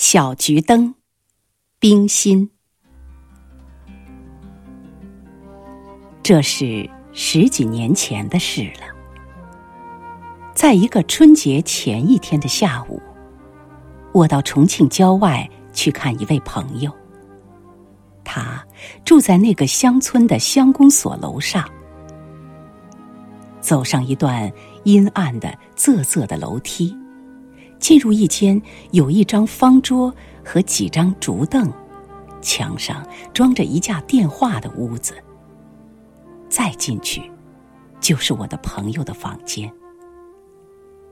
小桔灯，冰心。这是十几年前的事了。在一个春节前一天的下午，我到重庆郊外去看一位朋友。他住在那个乡村的乡公所楼上。走上一段阴暗的仄仄的楼梯。进入一间有一张方桌和几张竹凳，墙上装着一架电话的屋子。再进去，就是我的朋友的房间，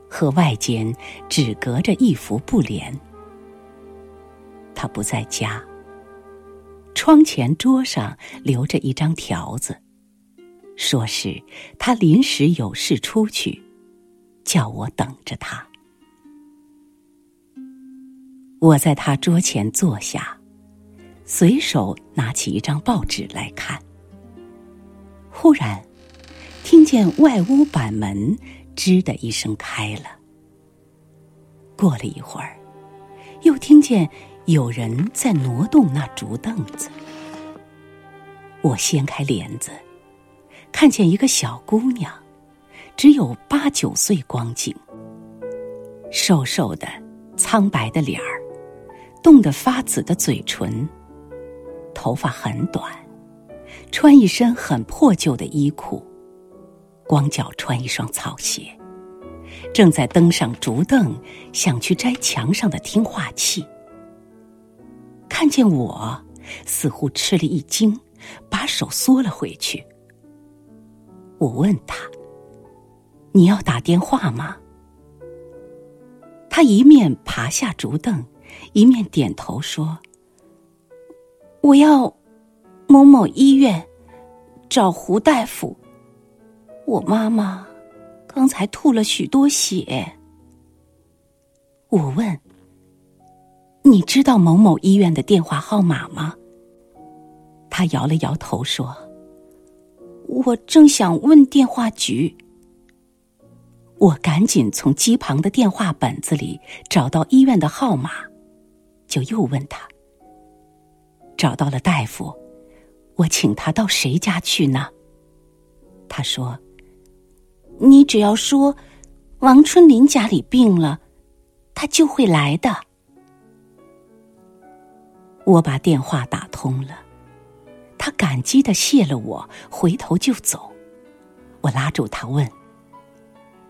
和外间只隔着一幅布帘。他不在家。窗前桌上留着一张条子，说是他临时有事出去，叫我等着他。我在他桌前坐下，随手拿起一张报纸来看。忽然，听见外屋板门“吱”的一声开了。过了一会儿，又听见有人在挪动那竹凳子。我掀开帘子，看见一个小姑娘，只有八九岁光景，瘦瘦的，苍白的脸儿。冻得发紫的嘴唇，头发很短，穿一身很破旧的衣裤，光脚穿一双草鞋，正在登上竹凳，想去摘墙上的听话器。看见我，似乎吃了一惊，把手缩了回去。我问他：“你要打电话吗？”他一面爬下竹凳。一面点头说：“我要某某医院找胡大夫。我妈妈刚才吐了许多血。”我问：“你知道某某医院的电话号码吗？”他摇了摇头说：“我正想问电话局。”我赶紧从机旁的电话本子里找到医院的号码。就又问他，找到了大夫，我请他到谁家去呢？他说：“你只要说王春林家里病了，他就会来的。”我把电话打通了，他感激的谢了我，回头就走。我拉住他问：“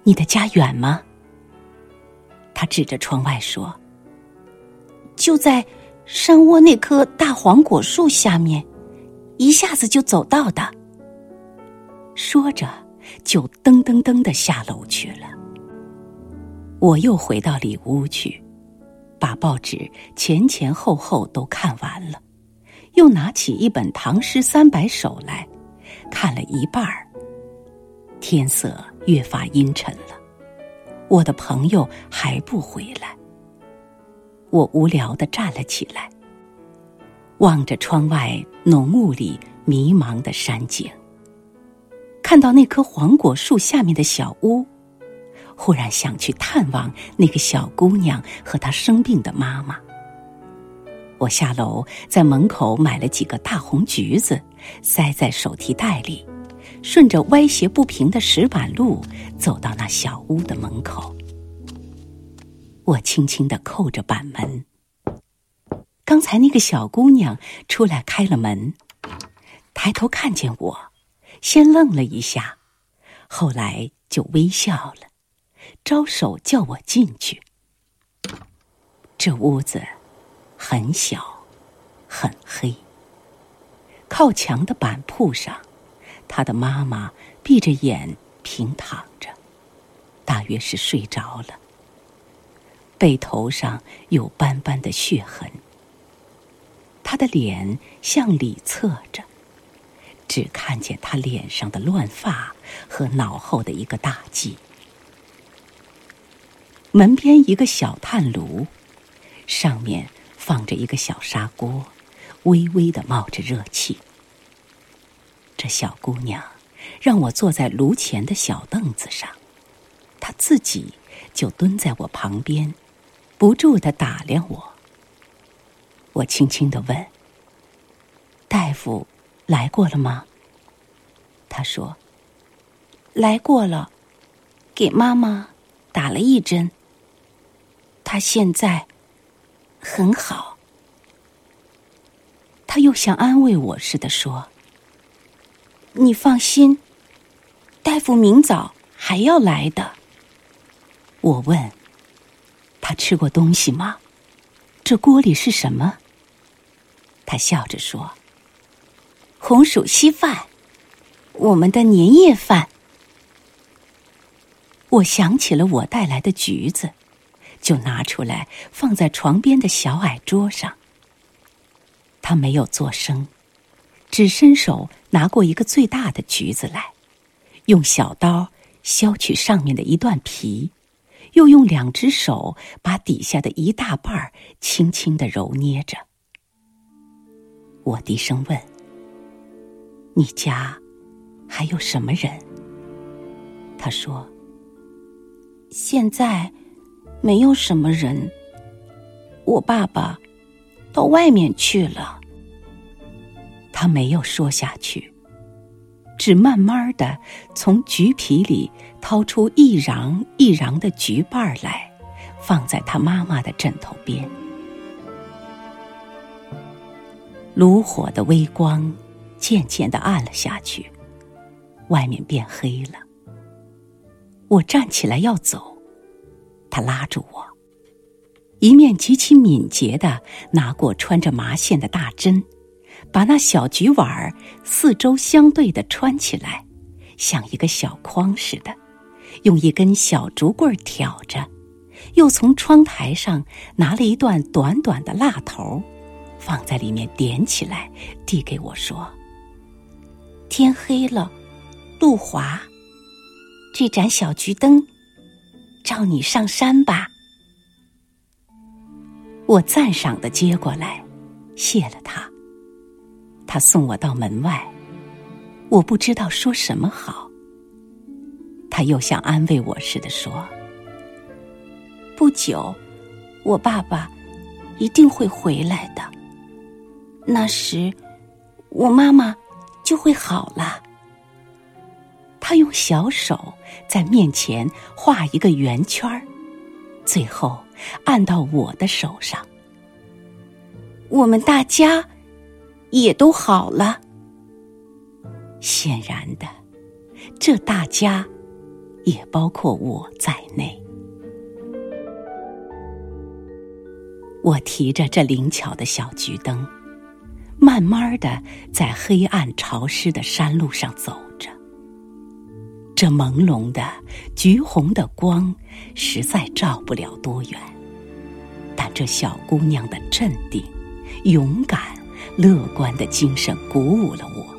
你的家远吗？”他指着窗外说。就在山窝那棵大黄果树下面，一下子就走到的。说着，就噔噔噔的下楼去了。我又回到里屋去，把报纸前前后后都看完了，又拿起一本《唐诗三百首》来看了一半儿。天色越发阴沉了，我的朋友还不回来。我无聊的站了起来，望着窗外浓雾里迷茫的山景，看到那棵黄果树下面的小屋，忽然想去探望那个小姑娘和她生病的妈妈。我下楼，在门口买了几个大红橘子，塞在手提袋里，顺着歪斜不平的石板路走到那小屋的门口。我轻轻的扣着板门。刚才那个小姑娘出来开了门，抬头看见我，先愣了一下，后来就微笑了，招手叫我进去。这屋子很小，很黑。靠墙的板铺上，她的妈妈闭着眼平躺着，大约是睡着了。背头上有斑斑的血痕，他的脸向里侧着，只看见他脸上的乱发和脑后的一个大髻。门边一个小炭炉，上面放着一个小砂锅，微微的冒着热气。这小姑娘让我坐在炉前的小凳子上，她自己就蹲在我旁边。不住的打量我，我轻轻的问：“大夫来过了吗？”他说：“来过了，给妈妈打了一针。她现在很好。”他又像安慰我似的说：“你放心，大夫明早还要来的。”我问：“他吃过东西吗？这锅里是什么？”他笑着说：“红薯稀饭，我们的年夜饭。”我想起了我带来的橘子，就拿出来放在床边的小矮桌上。他没有作声，只伸手拿过一个最大的橘子来，用小刀削去上面的一段皮。又用两只手把底下的一大半轻轻的揉捏着。我低声问：“你家还有什么人？”他说：“现在没有什么人。我爸爸到外面去了。”他没有说下去。只慢慢的从橘皮里掏出一瓤一瓤的橘瓣来，放在他妈妈的枕头边。炉火的微光渐渐的暗了下去，外面变黑了。我站起来要走，他拉住我，一面极其敏捷的拿过穿着麻线的大针。把那小菊碗儿四周相对的穿起来，像一个小筐似的，用一根小竹棍挑着，又从窗台上拿了一段短短的蜡头，放在里面点起来，递给我说：“天黑了，路滑，这盏小桔灯，照你上山吧。”我赞赏的接过来，谢了他。他送我到门外，我不知道说什么好。他又像安慰我似的说：“不久，我爸爸一定会回来的。那时，我妈妈就会好了。”他用小手在面前画一个圆圈，最后按到我的手上。我们大家。也都好了。显然的，这大家也包括我在内。我提着这灵巧的小桔灯，慢慢的在黑暗潮湿的山路上走着。这朦胧的橘红的光，实在照不了多远。但这小姑娘的镇定、勇敢。乐观的精神鼓舞了我，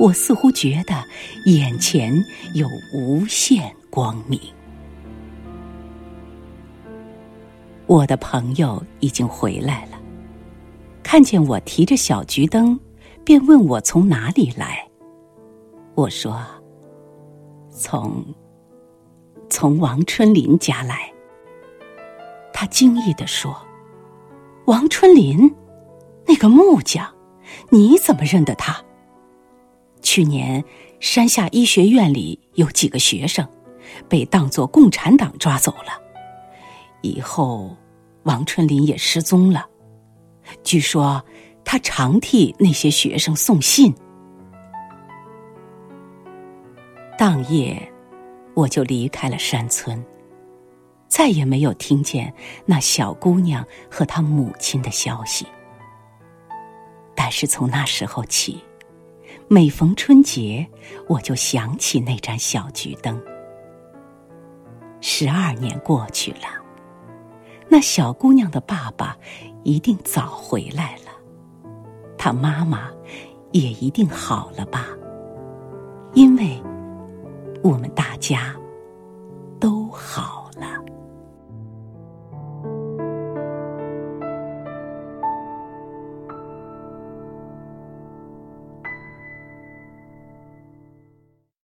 我似乎觉得眼前有无限光明。我的朋友已经回来了，看见我提着小桔灯，便问我从哪里来。我说：“从从王春林家来。”他惊异的说：“王春林。”那个木匠，你怎么认得他？去年山下医学院里有几个学生被当作共产党抓走了，以后王春林也失踪了。据说他常替那些学生送信。当夜，我就离开了山村，再也没有听见那小姑娘和她母亲的消息。但是从那时候起，每逢春节，我就想起那盏小桔灯。十二年过去了，那小姑娘的爸爸一定早回来了，她妈妈也一定好了吧？因为我们大家